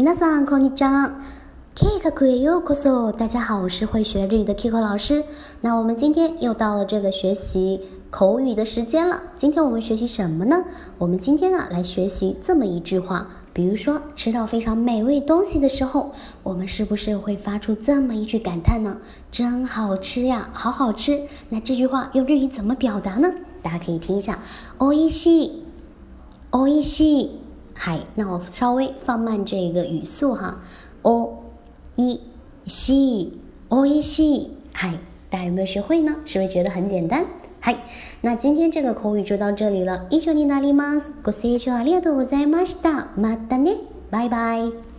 皆さんこんにちは。K 课へようこそ。大家好，我是会学日语的 Kiko 老师。那我们今天又到了这个学习口语的时间了。今天我们学习什么呢？我们今天啊来学习这么一句话。比如说吃到非常美味东西的时候，我们是不是会发出这么一句感叹呢？真好吃呀，好好吃。那这句话用日语怎么表达呢？大家可以听一下。おいしい，おいしい。 嗨，那我稍微放慢这个语速哈。おいしい，おいしい。嗨，大家有没有学会呢？是不是觉得很简单？嗨，那今天这个口语就到这里了。以上になります。ご清聴ありがとうございました。またね。バイバイ。